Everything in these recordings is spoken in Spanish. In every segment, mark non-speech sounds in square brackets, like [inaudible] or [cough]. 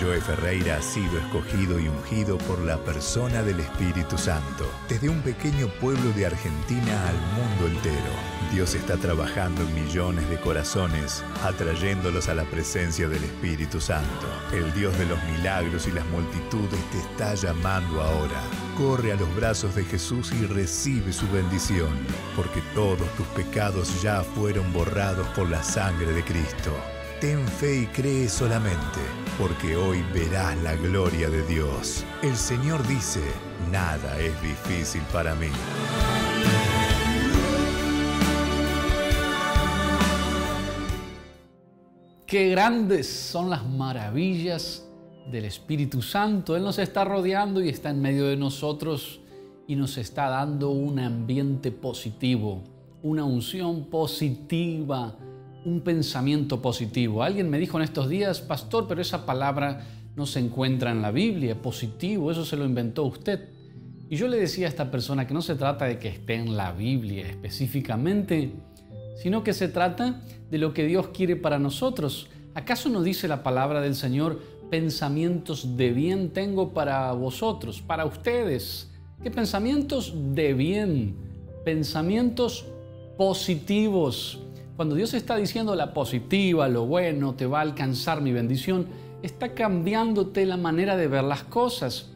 Joe Ferreira ha sido escogido y ungido por la persona del Espíritu Santo. Desde un pequeño pueblo de Argentina al mundo entero, Dios está trabajando en millones de corazones, atrayéndolos a la presencia del Espíritu Santo. El Dios de los milagros y las multitudes te está llamando ahora. Corre a los brazos de Jesús y recibe su bendición, porque todos tus pecados ya fueron borrados por la sangre de Cristo. Ten fe y cree solamente, porque hoy verás la gloria de Dios. El Señor dice, nada es difícil para mí. Qué grandes son las maravillas del Espíritu Santo. Él nos está rodeando y está en medio de nosotros y nos está dando un ambiente positivo, una unción positiva un pensamiento positivo. Alguien me dijo en estos días, pastor, pero esa palabra no se encuentra en la Biblia, positivo, eso se lo inventó usted. Y yo le decía a esta persona que no se trata de que esté en la Biblia específicamente, sino que se trata de lo que Dios quiere para nosotros. ¿Acaso no dice la palabra del Señor, pensamientos de bien tengo para vosotros, para ustedes? ¿Qué pensamientos de bien? Pensamientos positivos. Cuando Dios está diciendo la positiva, lo bueno, te va a alcanzar mi bendición, está cambiándote la manera de ver las cosas.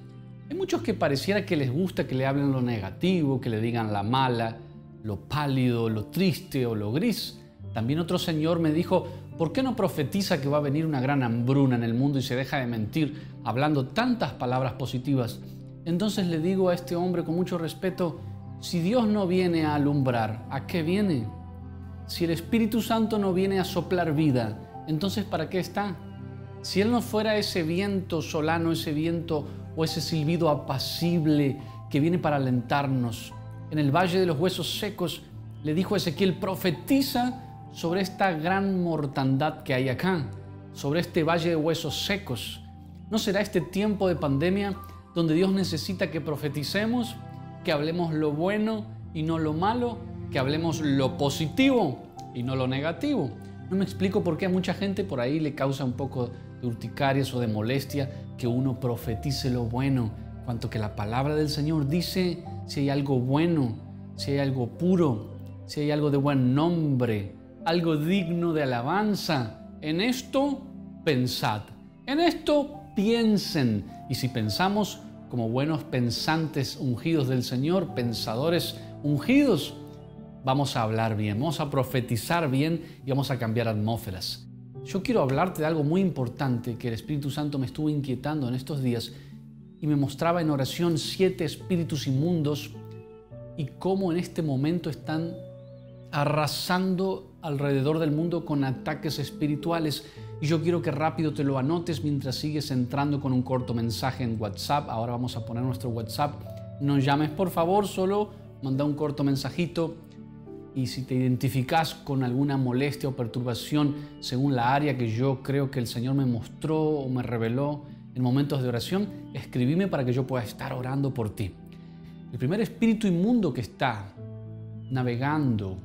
Hay muchos que pareciera que les gusta que le hablen lo negativo, que le digan la mala, lo pálido, lo triste o lo gris. También otro señor me dijo, ¿por qué no profetiza que va a venir una gran hambruna en el mundo y se deja de mentir hablando tantas palabras positivas? Entonces le digo a este hombre con mucho respeto, si Dios no viene a alumbrar, ¿a qué viene? Si el Espíritu Santo no viene a soplar vida, entonces ¿para qué está? Si Él no fuera ese viento solano, ese viento o ese silbido apacible que viene para alentarnos, en el valle de los huesos secos, le dijo Ezequiel, profetiza sobre esta gran mortandad que hay acá, sobre este valle de huesos secos. ¿No será este tiempo de pandemia donde Dios necesita que profeticemos, que hablemos lo bueno y no lo malo? Que hablemos lo positivo y no lo negativo. No me explico por qué a mucha gente por ahí le causa un poco de urticarias o de molestia que uno profetice lo bueno, cuanto que la palabra del Señor dice si hay algo bueno, si hay algo puro, si hay algo de buen nombre, algo digno de alabanza. En esto pensad, en esto piensen. Y si pensamos como buenos pensantes ungidos del Señor, pensadores ungidos, vamos a hablar bien, vamos a profetizar bien y vamos a cambiar atmósferas. Yo quiero hablarte de algo muy importante que el Espíritu Santo me estuvo inquietando en estos días y me mostraba en oración siete espíritus inmundos y cómo en este momento están arrasando alrededor del mundo con ataques espirituales. Y yo quiero que rápido te lo anotes mientras sigues entrando con un corto mensaje en WhatsApp. Ahora vamos a poner nuestro WhatsApp. No llames por favor, solo manda un corto mensajito y si te identificas con alguna molestia o perturbación según la área que yo creo que el Señor me mostró o me reveló en momentos de oración, escribime para que yo pueda estar orando por ti. El primer espíritu inmundo que está navegando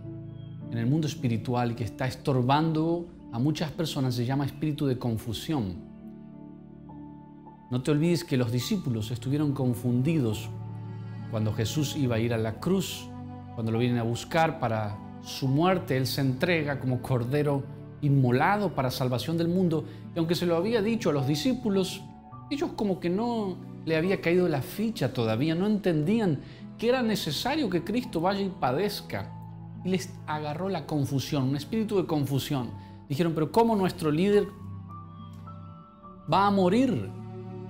en el mundo espiritual y que está estorbando a muchas personas se llama espíritu de confusión. No te olvides que los discípulos estuvieron confundidos cuando Jesús iba a ir a la cruz cuando lo vienen a buscar para su muerte, Él se entrega como cordero inmolado para salvación del mundo. Y aunque se lo había dicho a los discípulos, ellos como que no le había caído la ficha todavía, no entendían que era necesario que Cristo vaya y padezca. Y les agarró la confusión, un espíritu de confusión. Dijeron, pero ¿cómo nuestro líder va a morir?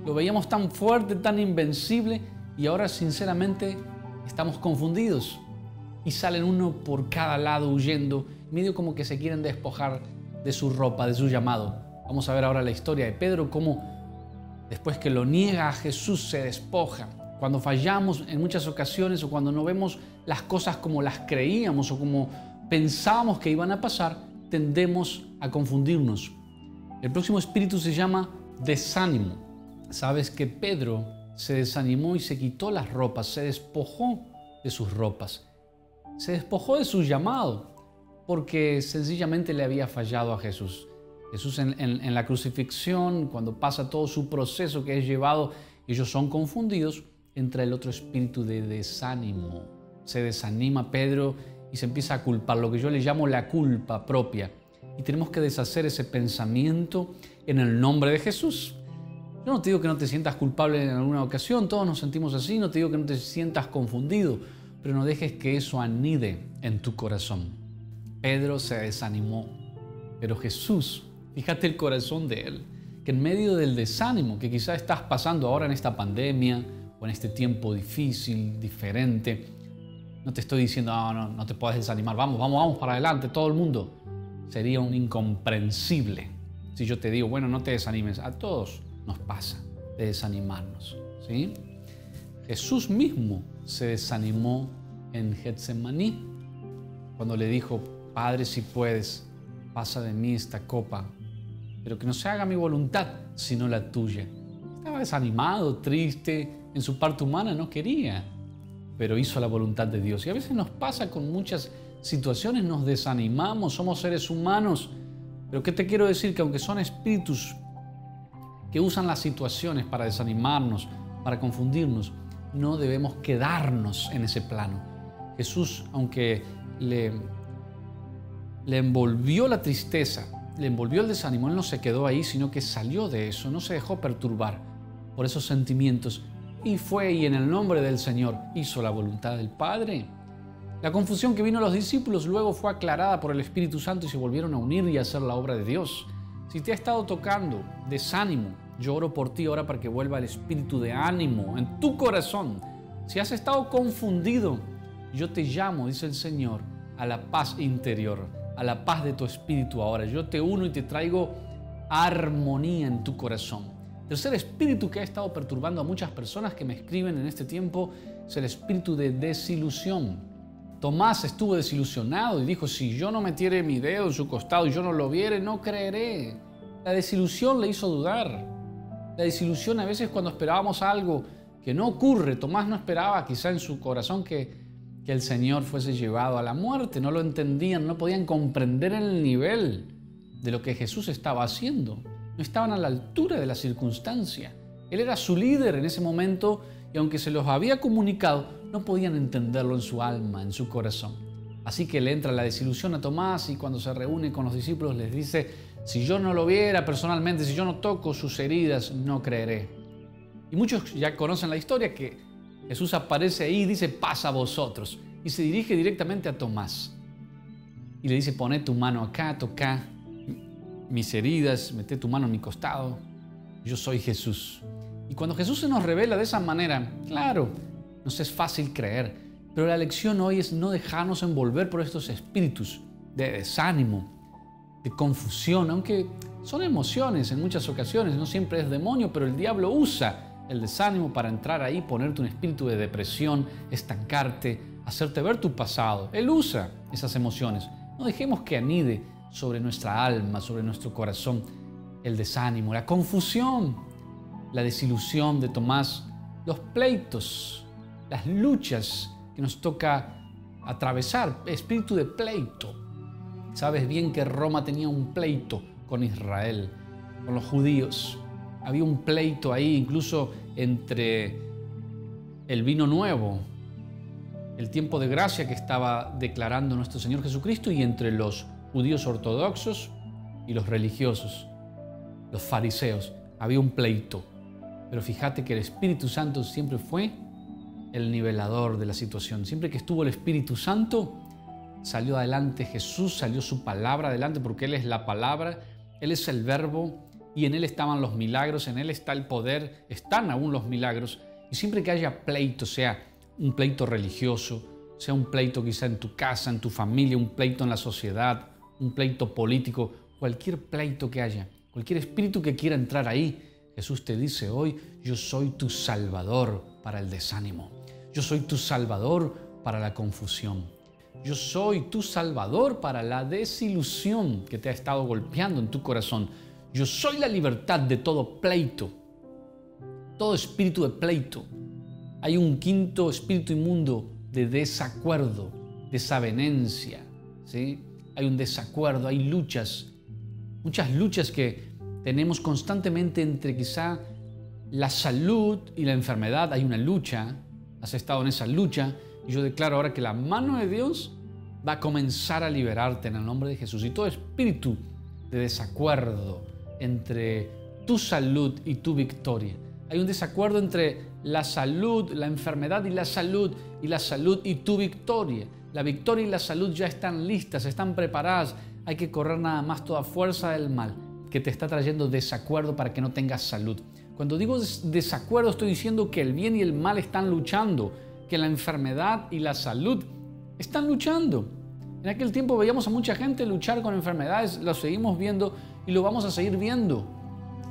Lo veíamos tan fuerte, tan invencible, y ahora sinceramente estamos confundidos y salen uno por cada lado huyendo, medio como que se quieren despojar de su ropa, de su llamado. Vamos a ver ahora la historia de Pedro, cómo después que lo niega a Jesús se despoja. Cuando fallamos en muchas ocasiones o cuando no vemos las cosas como las creíamos o como pensábamos que iban a pasar, tendemos a confundirnos. El próximo espíritu se llama desánimo. Sabes que Pedro se desanimó y se quitó las ropas, se despojó de sus ropas se despojó de su llamado porque sencillamente le había fallado a Jesús. Jesús en, la crucifixión, cuando pasa todo su proceso que es llevado, ellos son confundidos, entra el otro espíritu de desánimo. Se desanima Pedro y se empieza a culpar, lo que yo le llamo la culpa propia. Y tenemos que deshacer ese pensamiento en el nombre de Jesús. Yo no te digo que no te sientas culpable en alguna ocasión, todos nos sentimos así, no te digo que no te sientas confundido, pero no dejes que eso anide en tu corazón. Pedro se desanimó, pero Jesús Fíjate el corazón de Él, que en medio del desánimo que quizás estás pasando ahora en esta pandemia o en este tiempo difícil, diferente, no te estoy diciendo, ah, no, no te puedes desanimar, vamos, vamos, vamos para adelante, todo el mundo. Sería un incomprensible si yo te digo, bueno, no te desanimes. A todos nos pasa de desanimarnos. ¿sí? Jesús mismo se desanimó en Getsemaní cuando le dijo, Padre, si puedes, pasa de mí esta copa, pero que no se haga mi voluntad, sino la tuya. Estaba desanimado, triste, en su parte humana no quería, pero hizo la voluntad de Dios. Y a veces nos pasa con muchas situaciones, nos desanimamos, somos seres humanos, pero ¿qué te quiero decir? Que aunque son espíritus que usan las situaciones para desanimarnos, para confundirnos, no debemos quedarnos en ese plano. Jesús, aunque le, envolvió la tristeza, le envolvió el desánimo, él no se quedó ahí, sino que salió de eso, no se dejó perturbar por esos sentimientos y fue y en el nombre del Señor hizo la voluntad del Padre. La confusión que vino a los discípulos luego fue aclarada por el Espíritu Santo y se volvieron a unir y a hacer la obra de Dios. Si te ha estado tocando desánimo, yo oro por ti ahora para que vuelva el espíritu de ánimo en tu corazón. Si has estado confundido, yo te llamo, dice el Señor, a la paz interior a la paz de tu espíritu ahora. Yo te uno y te traigo armonía en tu corazón. Tercer espíritu que ha estado perturbando a muchas personas que me escriben en este tiempo es el espíritu de desilusión. Tomás estuvo desilusionado y dijo, si yo no metiere mi dedo en su costado y yo no lo viere, no creeré. La desilusión le hizo dudar. La desilusión a veces cuando esperábamos algo que no ocurre, Tomás no esperaba quizá en su corazón que que el Señor fuese llevado a la muerte. No lo entendían, no podían comprender el nivel de lo que Jesús estaba haciendo. No estaban a la altura de la circunstancia. Él era su líder en ese momento y aunque se los había comunicado, no podían entenderlo en su alma, en su corazón. Así que le entra la desilusión a Tomás y cuando se reúne con los discípulos les dice, si yo no lo viera personalmente, si yo no toco sus heridas, no creeré. Y muchos ya conocen la historia que Jesús aparece ahí y dice, pasa a vosotros. Y se dirige directamente a Tomás. Y le dice, pone tu mano acá, toca mis heridas, mete tu mano en mi costado. Yo soy Jesús. Y cuando Jesús se nos revela de esa manera, claro, nos es fácil creer. Pero la lección hoy es no dejarnos envolver por estos espíritus de desánimo, de confusión, aunque son emociones en muchas ocasiones, no siempre es demonio, pero el diablo usa el desánimo para entrar ahí, ponerte un espíritu de depresión, estancarte, hacerte ver tu pasado. Él usa esas emociones. No dejemos que anide sobre nuestra alma, sobre nuestro corazón, el desánimo, la confusión, la desilusión de Tomás, los pleitos, las luchas que nos toca atravesar, espíritu de pleito. Sabes bien que Roma tenía un pleito con Israel, con los judíos había un pleito ahí incluso entre el vino nuevo, el tiempo de gracia que estaba declarando nuestro Señor Jesucristo y entre los judíos ortodoxos y los religiosos, los fariseos. Había un pleito. Pero fíjate que el Espíritu Santo siempre fue el nivelador de la situación. Siempre que estuvo el Espíritu Santo, salió adelante Jesús, salió su palabra adelante porque Él es la palabra, Él es el verbo, y en Él estaban los milagros, en Él está el poder, están aún los milagros. Y siempre que haya pleito, sea un pleito religioso, sea un pleito quizá en tu casa, en tu familia, un pleito en la sociedad, un pleito político, cualquier pleito que haya, cualquier espíritu que quiera entrar ahí, Jesús te dice hoy, yo soy tu salvador para el desánimo. Yo soy tu salvador para la confusión. Yo soy tu salvador para la desilusión que te ha estado golpeando en tu corazón. Yo soy la libertad de todo pleito, todo espíritu de pleito. Hay un quinto espíritu inmundo de desacuerdo, desavenencia. ¿sí? Hay un desacuerdo, hay luchas muchas luchas que tenemos constantemente entre quizá la salud y la enfermedad. Hay una lucha, has estado en esa lucha y yo declaro ahora que la mano de Dios va a comenzar a liberarte en el nombre de Jesús. Y todo espíritu de desacuerdo entre tu salud y tu victoria. Hay un desacuerdo entre la salud, la enfermedad y la salud, y la salud y tu victoria. La victoria y la salud ya están listas, están preparadas. Hay que correr nada más toda fuerza del mal que te está trayendo desacuerdo para que no tengas salud. Cuando digo desacuerdo estoy diciendo que el bien y el mal están luchando, que la enfermedad y la salud están luchando. En aquel tiempo veíamos a mucha gente luchar con enfermedades, lo seguimos viendo y lo vamos a seguir viendo.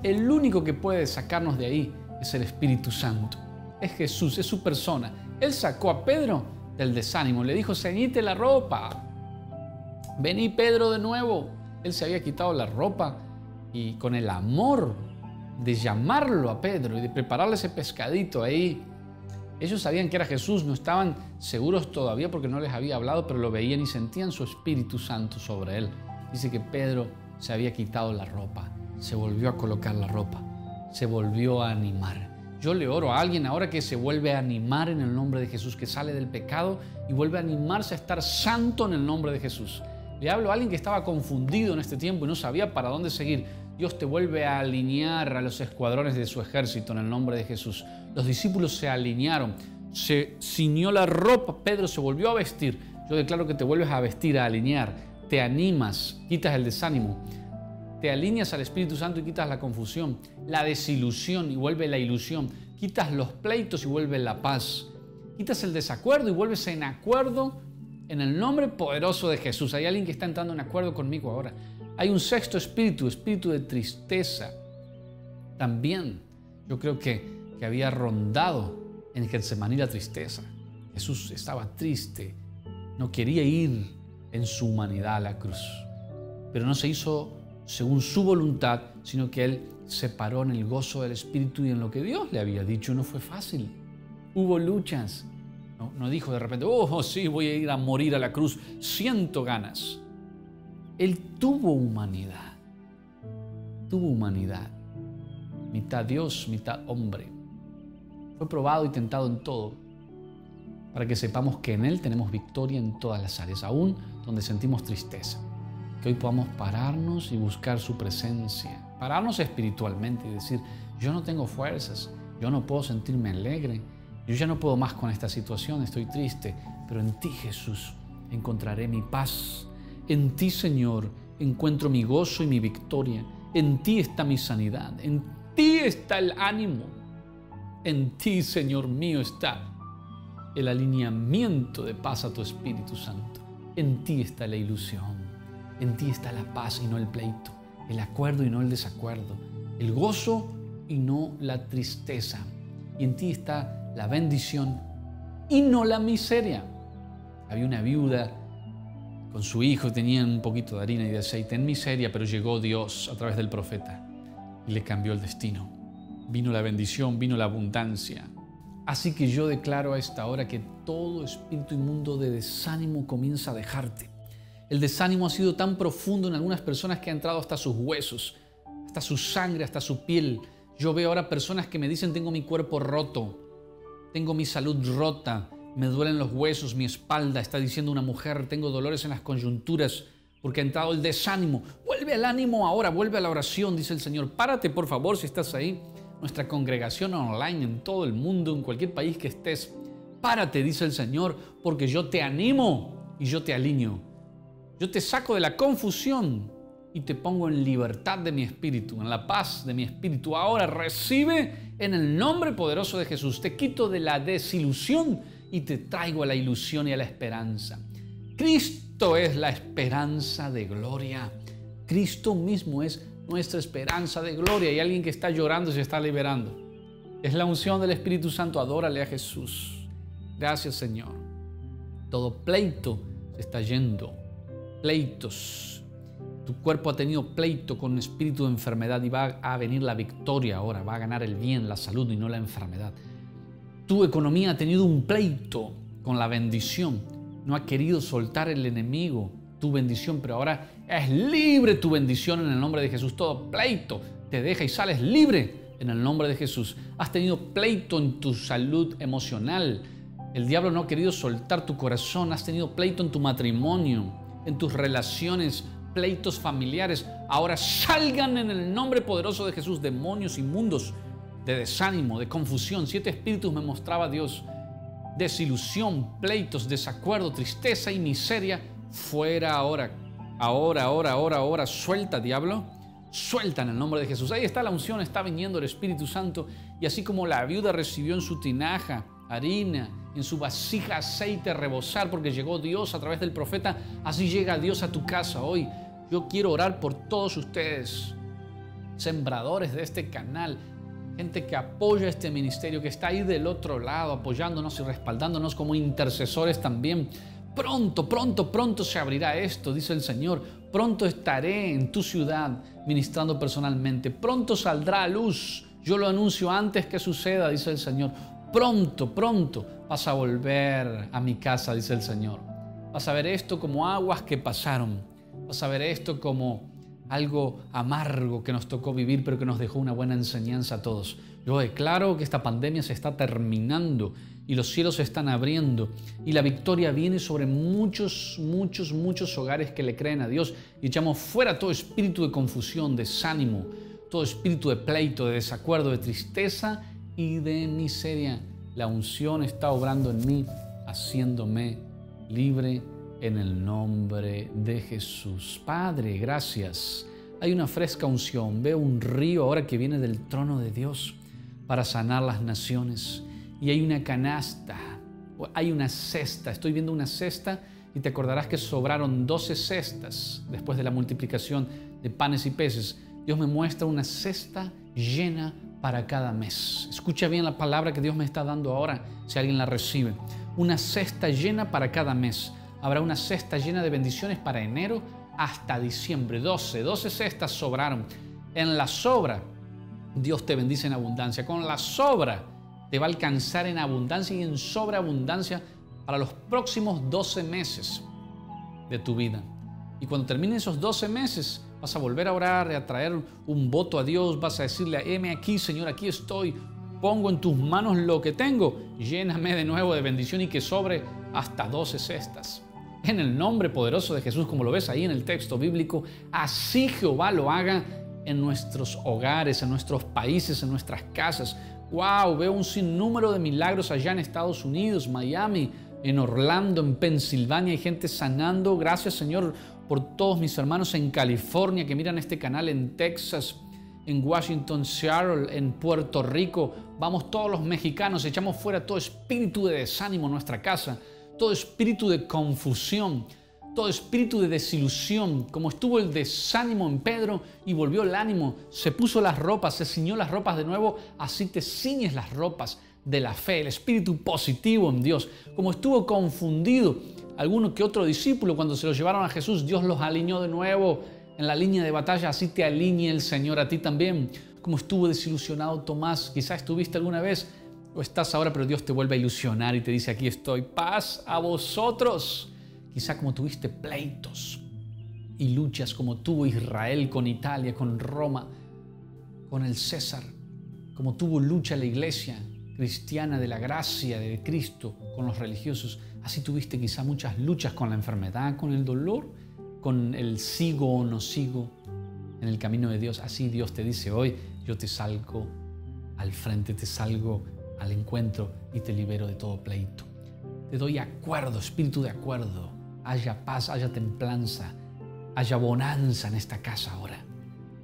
El único que puede sacarnos de ahí es el Espíritu Santo. Es Jesús, es su persona. Él sacó a Pedro del desánimo, le dijo, ceñite la ropa. Vení Pedro de nuevo. Él se había quitado la ropa y con el amor de llamarlo a Pedro y de prepararle ese pescadito ahí. Ellos sabían que era Jesús, no estaban seguros todavía porque no les había hablado, pero lo veían y sentían su Espíritu Santo sobre él. Dice que Pedro se había quitado la ropa, se volvió a colocar la ropa, se volvió a animar. Yo le oro a alguien ahora que se vuelve a animar en el nombre de Jesús, que sale del pecado y vuelve a animarse a estar santo en el nombre de Jesús. Le hablo a alguien que estaba confundido en este tiempo y no sabía para dónde seguir. Dios te vuelve a alinear a los escuadrones de su ejército en el nombre de Jesús. Los discípulos se alinearon, se ciñó la ropa, Pedro se volvió a vestir. Yo declaro que te vuelves a vestir, a alinear, te animas, quitas el desánimo, te alineas al Espíritu Santo y quitas la confusión, la desilusión y vuelve la ilusión, quitas los pleitos y vuelve la paz, quitas el desacuerdo y vuelves en acuerdo en el nombre poderoso de Jesús. Hay alguien que está entrando en acuerdo conmigo ahora. Hay un sexto espíritu, espíritu de tristeza. También yo creo que, que había rondado en Getsemaní la tristeza. Jesús estaba triste, no quería ir en su humanidad a la cruz, pero no se hizo según su voluntad, sino que él se paró en el gozo del Espíritu y en lo que Dios le había dicho. No fue fácil. Hubo luchas. No, no dijo de repente, oh, sí, voy a ir a morir a la cruz. Siento ganas. Él tuvo humanidad. Tuvo humanidad. Mitad Dios, mitad hombre. Probado y tentado en todo para que sepamos que en Él tenemos victoria en todas las áreas, aún donde sentimos tristeza. Que hoy podamos pararnos y buscar su presencia, pararnos espiritualmente y decir, yo no tengo fuerzas, yo no puedo sentirme alegre, yo ya no puedo más con esta situación, estoy triste, pero en ti Jesús encontraré mi paz, en ti, Señor, encuentro mi gozo y mi victoria. En ti está mi sanidad. En ti está el ánimo. En ti, Señor mío, está el alineamiento de paz a tu Espíritu Santo. En ti está la ilusión. En ti está la paz y no el pleito. El acuerdo y no el desacuerdo. El gozo y no la tristeza. Y en ti está la bendición y no la miseria. Había una viuda con su hijo tenían un poquito de harina y de aceite en miseria, pero llegó Dios a través del profeta y le cambió el destino. Vino la bendición, vino la abundancia. Así que yo declaro a esta hora que todo espíritu inmundo de desánimo comienza a dejarte. El desánimo ha sido tan profundo en algunas personas que ha entrado hasta sus huesos, hasta su sangre, hasta su piel. Yo veo ahora personas que me dicen tengo mi cuerpo roto, tengo mi salud rota, me duelen los huesos, mi espalda, está diciendo una mujer, tengo dolores en las coyunturas porque ha entrado el desánimo. Vuelve al ánimo ahora, vuelve a la oración, dice el Señor. Párate por favor si estás ahí. Nuestra congregación online en todo el mundo, en cualquier país que estés. Párate, dice el Señor, porque yo te animo y yo te alineo. Yo te saco de la confusión y te pongo en libertad de mi espíritu, en la paz de mi espíritu. Ahora recibe en el nombre poderoso de Jesús. Te quito de la desilusión y te traigo a la ilusión y a la esperanza. Cristo es la esperanza de gloria. Cristo mismo es nuestra esperanza de gloria. Y alguien que está llorando se está liberando. Es la unción del Espíritu Santo. Adórale a Jesús. Gracias Señor. Todo pleito se está yendo. Pleitos. Tu cuerpo ha tenido pleito con espíritu de enfermedad y va a venir la victoria ahora. Va a ganar el bien, la salud y no la enfermedad. Tu economía ha tenido un pleito con la bendición. No ha querido soltar el enemigo. Tu bendición, pero ahora es libre tu bendición en el nombre de Jesús. Todo pleito te deja y sales libre en el nombre de Jesús. Has tenido pleito en tu salud emocional. El diablo no ha querido soltar tu corazón. Has tenido pleito en tu matrimonio, en tus relaciones, pleitos familiares. Ahora salgan en el nombre poderoso de Jesús demonios inmundos de desánimo, de confusión. Siete espíritus me mostraba Dios. Desilusión, pleitos, desacuerdo, tristeza y miseria. Fuera ahora. Ahora, ahora, ahora, ahora. Suelta, diablo suelta en el nombre de Jesús. Ahí está la unción, está viniendo el Espíritu Santo. Y así como la viuda recibió en su tinaja harina, en su vasija aceite rebosar, porque llegó Dios a través del profeta, así llega Dios a tu casa hoy. Yo quiero orar por todos ustedes, sembradores de este canal, gente que apoya este ministerio, que está ahí del otro lado, apoyándonos y respaldándonos como intercesores también. Pronto, pronto, pronto se abrirá esto, dice el Señor. Pronto estaré en tu ciudad ministrando personalmente. Pronto saldrá a luz. Yo lo anuncio antes que suceda, dice el Señor. Pronto, pronto vas a volver a mi casa, dice el Señor. Vas a ver esto como aguas que pasaron. Vas a ver esto como algo amargo que nos tocó vivir, pero que nos dejó una buena enseñanza a todos. Yo declaro que esta pandemia se está terminando y los cielos se están abriendo y la victoria viene sobre muchos, muchos, muchos hogares que le creen a Dios y echamos fuera todo espíritu de confusión, desánimo, todo espíritu de pleito, de desacuerdo, de tristeza y de miseria. La unción está obrando en mí, haciéndome libre en el nombre de Jesús. Padre, gracias. Hay una fresca unción. Veo un río ahora que viene del trono de Dios para sanar las naciones. Y hay una canasta, hay una cesta. Estoy viendo una cesta y te acordarás que sobraron 12 cestas después de la multiplicación de panes y peces. Dios me muestra una cesta llena para cada mes. Escucha bien la palabra que Dios me está dando ahora, si alguien la recibe. Una cesta llena para cada mes. Habrá una cesta llena de bendiciones para enero hasta diciembre. 12, 12 cestas sobraron. En la sobra Dios te bendice en abundancia. Con la sobra te va a alcanzar en abundancia y en sobreabundancia para los próximos 12 meses de tu vida. Y cuando terminen esos 12 meses, vas a volver a orar, a traer un voto a Dios, vas a decirle, heme aquí, Señor, aquí estoy, pongo en tus manos lo que tengo, lléname de nuevo de bendición y que sobre hasta 12 cestas. En el nombre poderoso de Jesús, como lo ves ahí en el texto bíblico, así Jehová lo haga en nuestros hogares, en nuestros países, en nuestras casas. ¡Wow! Veo un sinnúmero de milagros allá en Estados Unidos, Miami, en Orlando, en Pensilvania. Hay gente sanando. Gracias, Señor, por todos mis hermanos en California que miran este canal, en Texas, en Washington, Seattle, en Puerto Rico. Vamos todos los mexicanos, echamos fuera todo espíritu de desánimo en nuestra casa, todo espíritu de confusión todo espíritu de desilusión, como estuvo el desánimo en Pedro y volvió el ánimo, se puso las ropas, se ciñó las ropas de nuevo, así te ciñes las ropas de la fe, el espíritu positivo en Dios. Como estuvo confundido alguno que otro discípulo cuando se lo llevaron a Jesús, Dios los alineó de nuevo en la línea de batalla, así te alinee el Señor a ti también. Como estuvo desilusionado Tomás, quizás estuviste alguna vez o estás ahora, pero Dios te vuelve a ilusionar y te dice, aquí estoy, paz a vosotros Quizá como tuviste pleitos y luchas como tuvo Israel con Italia, con Roma, con el César, como tuvo lucha la iglesia cristiana de la gracia de Cristo con los religiosos, así tuviste quizá muchas luchas con la enfermedad, con el dolor, con el sigo o no sigo en el camino de Dios. Así Dios te dice hoy, yo te salgo al frente, te salgo al encuentro y te libero de todo pleito. Te doy acuerdo, espíritu de acuerdo haya paz, haya templanza, haya bonanza en esta casa ahora.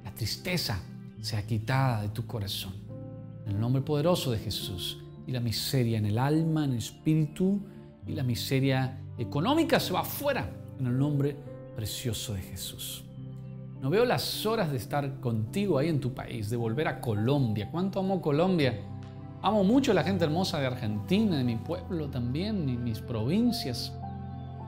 La tristeza sea quitada de tu corazón. En el nombre poderoso de Jesús. Y la miseria en el alma, en el espíritu, y la miseria económica se va afuera. En el nombre precioso de Jesús. No veo las horas de estar contigo ahí en tu país, de volver a Colombia. ¿Cuánto amo Colombia? Amo mucho a la gente hermosa de Argentina, de mi pueblo también, y mis provincias.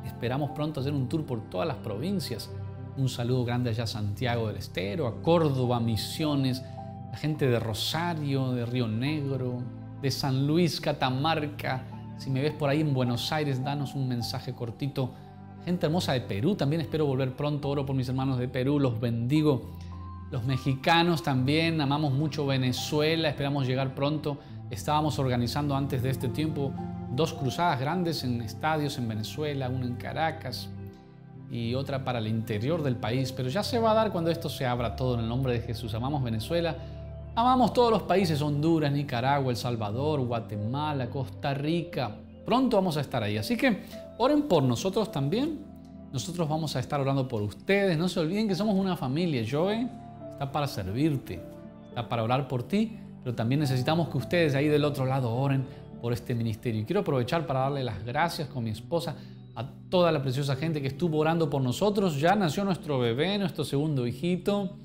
Esperamos pronto hacer un tour por todas las provincias. Un saludo grande allá a Santiago del Estero, a Córdoba, Misiones, la gente de Rosario, de Río Negro, de San Luis, Catamarca. Si me ves por ahí en Buenos Aires, danos un mensaje cortito. gente hermosa de Perú, también espero volver pronto, oro por mis hermanos de Perú, los bendigo. Los mexicanos también, amamos mucho Venezuela, esperamos llegar pronto. Estábamos organizando antes de este tiempo dos cruzadas grandes en estadios en Venezuela, una en Caracas y otra para el interior del país, pero ya se va a dar cuando esto se abra todo en el nombre de Jesús. Amamos Venezuela, amamos todos los países, Honduras, Nicaragua, El Salvador, Guatemala, Costa Rica. Pronto vamos a estar ahí, así que oren por nosotros también. Nosotros vamos a estar orando por ustedes. No se olviden que somos una familia. Joe está para servirte, está para orar por ti, pero también necesitamos que ustedes ahí del otro lado oren por este ministerio. Y quiero aprovechar para darle las gracias con mi esposa a toda la preciosa gente que estuvo orando por nosotros. Ya nació nuestro bebé, nuestro segundo hijito.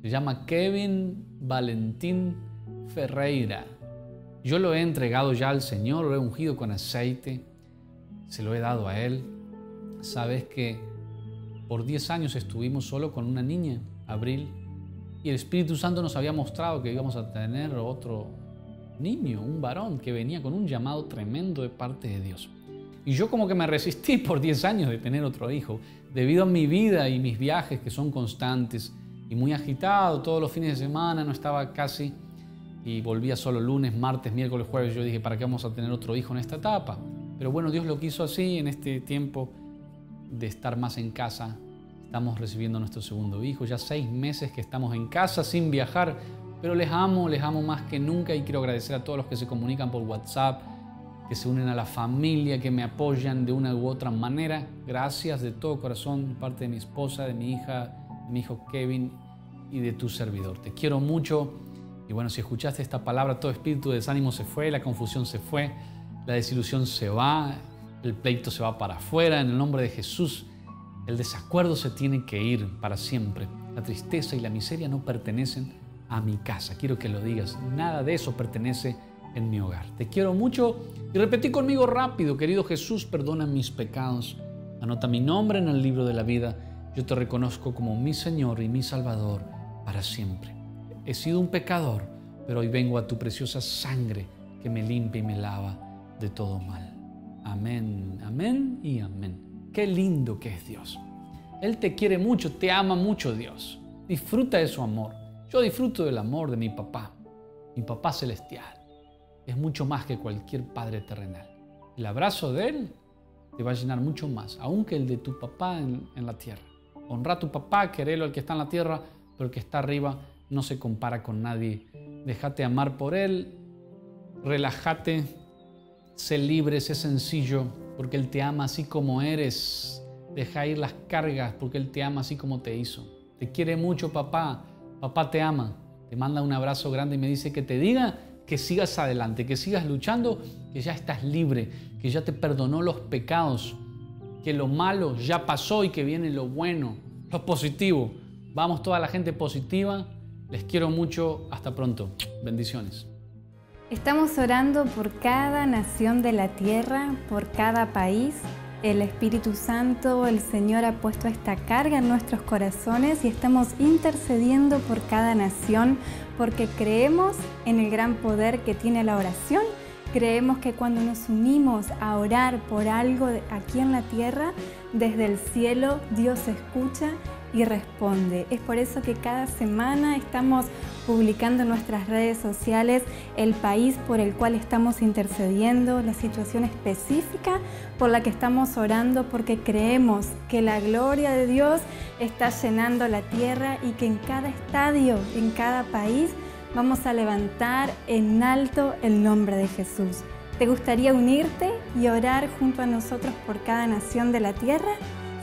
Se llama Kevin Valentín Ferreira. Yo lo he entregado ya al Señor, lo he ungido con aceite, se lo he dado a Él. Sabes que por 10 años estuvimos solo con una niña, Abril, y el Espíritu Santo nos había mostrado que íbamos a tener otro niño, un varón que venía con un llamado tremendo de parte de Dios. Y yo como que me resistí [laughs] por 10 años de tener otro hijo, debido a mi vida y mis viajes que son constantes y muy agitado, todos los fines de semana no estaba casi y volvía solo lunes, martes, miércoles, jueves. Yo dije, ¿para qué vamos a tener otro hijo en esta etapa? Pero bueno, Dios lo quiso así en este tiempo de estar más en casa Estamos recibiendo nuestro segundo hijo, ya seis meses que estamos en casa sin viajar, pero les amo, les amo más que nunca y quiero agradecer a todos los que se comunican por WhatsApp, que se unen a la familia, que me apoyan de una u otra manera. Gracias de todo corazón, parte de mi esposa, de mi hija, de mi hijo Kevin y de tu servidor. Te quiero mucho y bueno, si escuchaste esta palabra, todo espíritu de desánimo se fue, la confusión se fue, la desilusión se va, el pleito se va para afuera, en el nombre de Jesús. El desacuerdo se tiene que ir para siempre. La tristeza y la miseria no pertenecen a mi casa. Quiero que lo digas. Nada de eso pertenece en mi hogar. Te quiero mucho y repetí conmigo rápido, querido Jesús, perdona mis pecados. Anota mi nombre en el libro de la vida. Yo te reconozco como mi Señor y mi Salvador para siempre. He sido un pecador, pero hoy vengo a tu preciosa sangre que me limpia y me lava de todo mal. Amén, amén y amén. Qué lindo que es Dios. Él te quiere mucho, te ama mucho Dios. Disfruta de su amor. Yo disfruto del amor de mi papá, mi papá celestial. Es mucho más que cualquier padre terrenal. El abrazo de Él te va a llenar mucho más, aún que el de tu papá en, la tierra. Honra a tu papá, querelo al que está en la tierra, pero el que está arriba no se compara con nadie. Déjate amar por Él, relájate, sé libre, sé sencillo, porque Él te ama así como eres. Deja ir las cargas porque Él te ama así como te hizo. Te quiere mucho papá. Papá te ama. Te manda un abrazo grande y me dice que te diga que sigas adelante, que sigas luchando, que ya estás libre, que ya te perdonó los pecados, que lo malo ya pasó y que viene lo bueno, lo positivo. Vamos toda la gente positiva. Les quiero mucho. Hasta pronto. Bendiciones. Estamos orando por cada nación de la tierra, por cada país. El Espíritu Santo, el Señor ha puesto esta carga en nuestros corazones y estamos intercediendo por cada nación porque creemos en el gran poder que tiene la oración. Creemos que cuando nos unimos a orar por algo aquí en la tierra, desde el cielo Dios escucha y responde. Es por eso que cada semana estamos publicando en nuestras redes sociales el país por el cual estamos intercediendo, la situación específica por la que estamos orando, porque creemos que la gloria de Dios está llenando la tierra y que en cada estadio, en cada país, vamos a levantar en alto el nombre de Jesús. ¿Te gustaría unirte y orar junto a nosotros por cada nación de la tierra?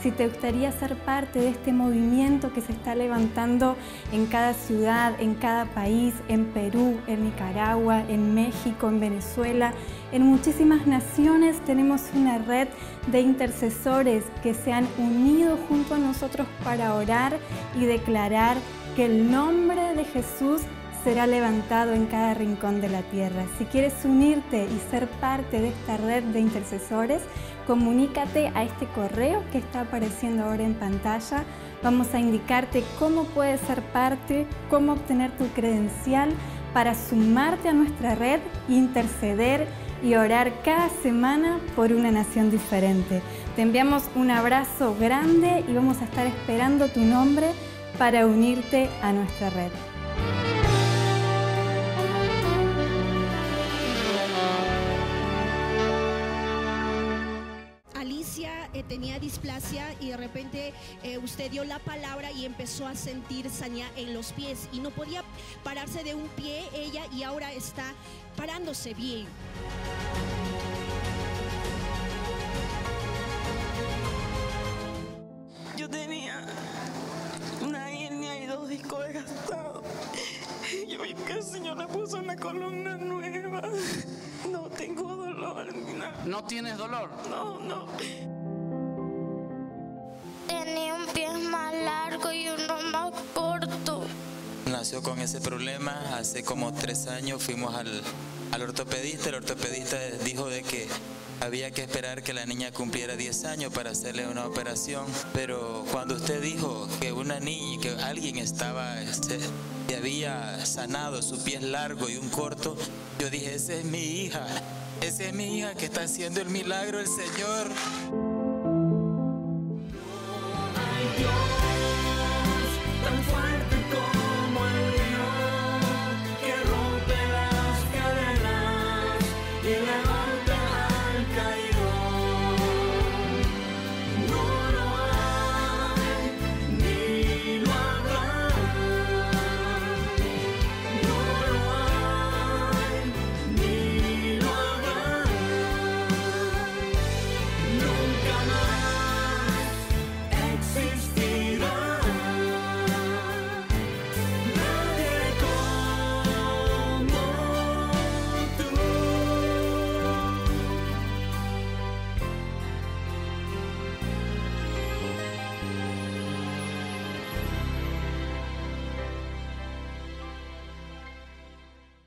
si te gustaría ser parte de este movimiento que se está levantando en cada ciudad, en cada país, en Perú, en Nicaragua, en México, en Venezuela, en muchísimas naciones tenemos una red de intercesores que se han unido junto a nosotros para orar y declarar que el nombre de Jesús será levantado en cada rincón de la tierra. Si quieres unirte y ser parte de esta red de intercesores, comunícate a este correo que está apareciendo ahora en pantalla. Vamos a indicarte cómo puedes ser parte, cómo obtener tu credencial para sumarte a nuestra red, interceder y orar cada semana por una nación diferente. Te enviamos un abrazo grande y vamos a estar esperando tu nombre para unirte a nuestra red. Displasia y de repente eh, usted dio la palabra y empezó a sentir saña en los pies y no podía pararse de un pie ella y ahora está parándose bien. Yo tenía una hernia y dos discos desgastados. Yo vi que el Señor le puso una columna nueva. No tengo dolor. ¿No tienes dolor? No, no. Con ese problema hace como tres años. Fuimos al, al ortopedista. El ortopedista dijo de que había que esperar que la niña cumpliera 10 años para hacerle una operación, pero cuando usted dijo que una niña, que alguien estaba, este, que había sanado su pie largo y un corto, yo dije, esa es mi hija, esa es mi hija que está haciendo el milagro el Señor.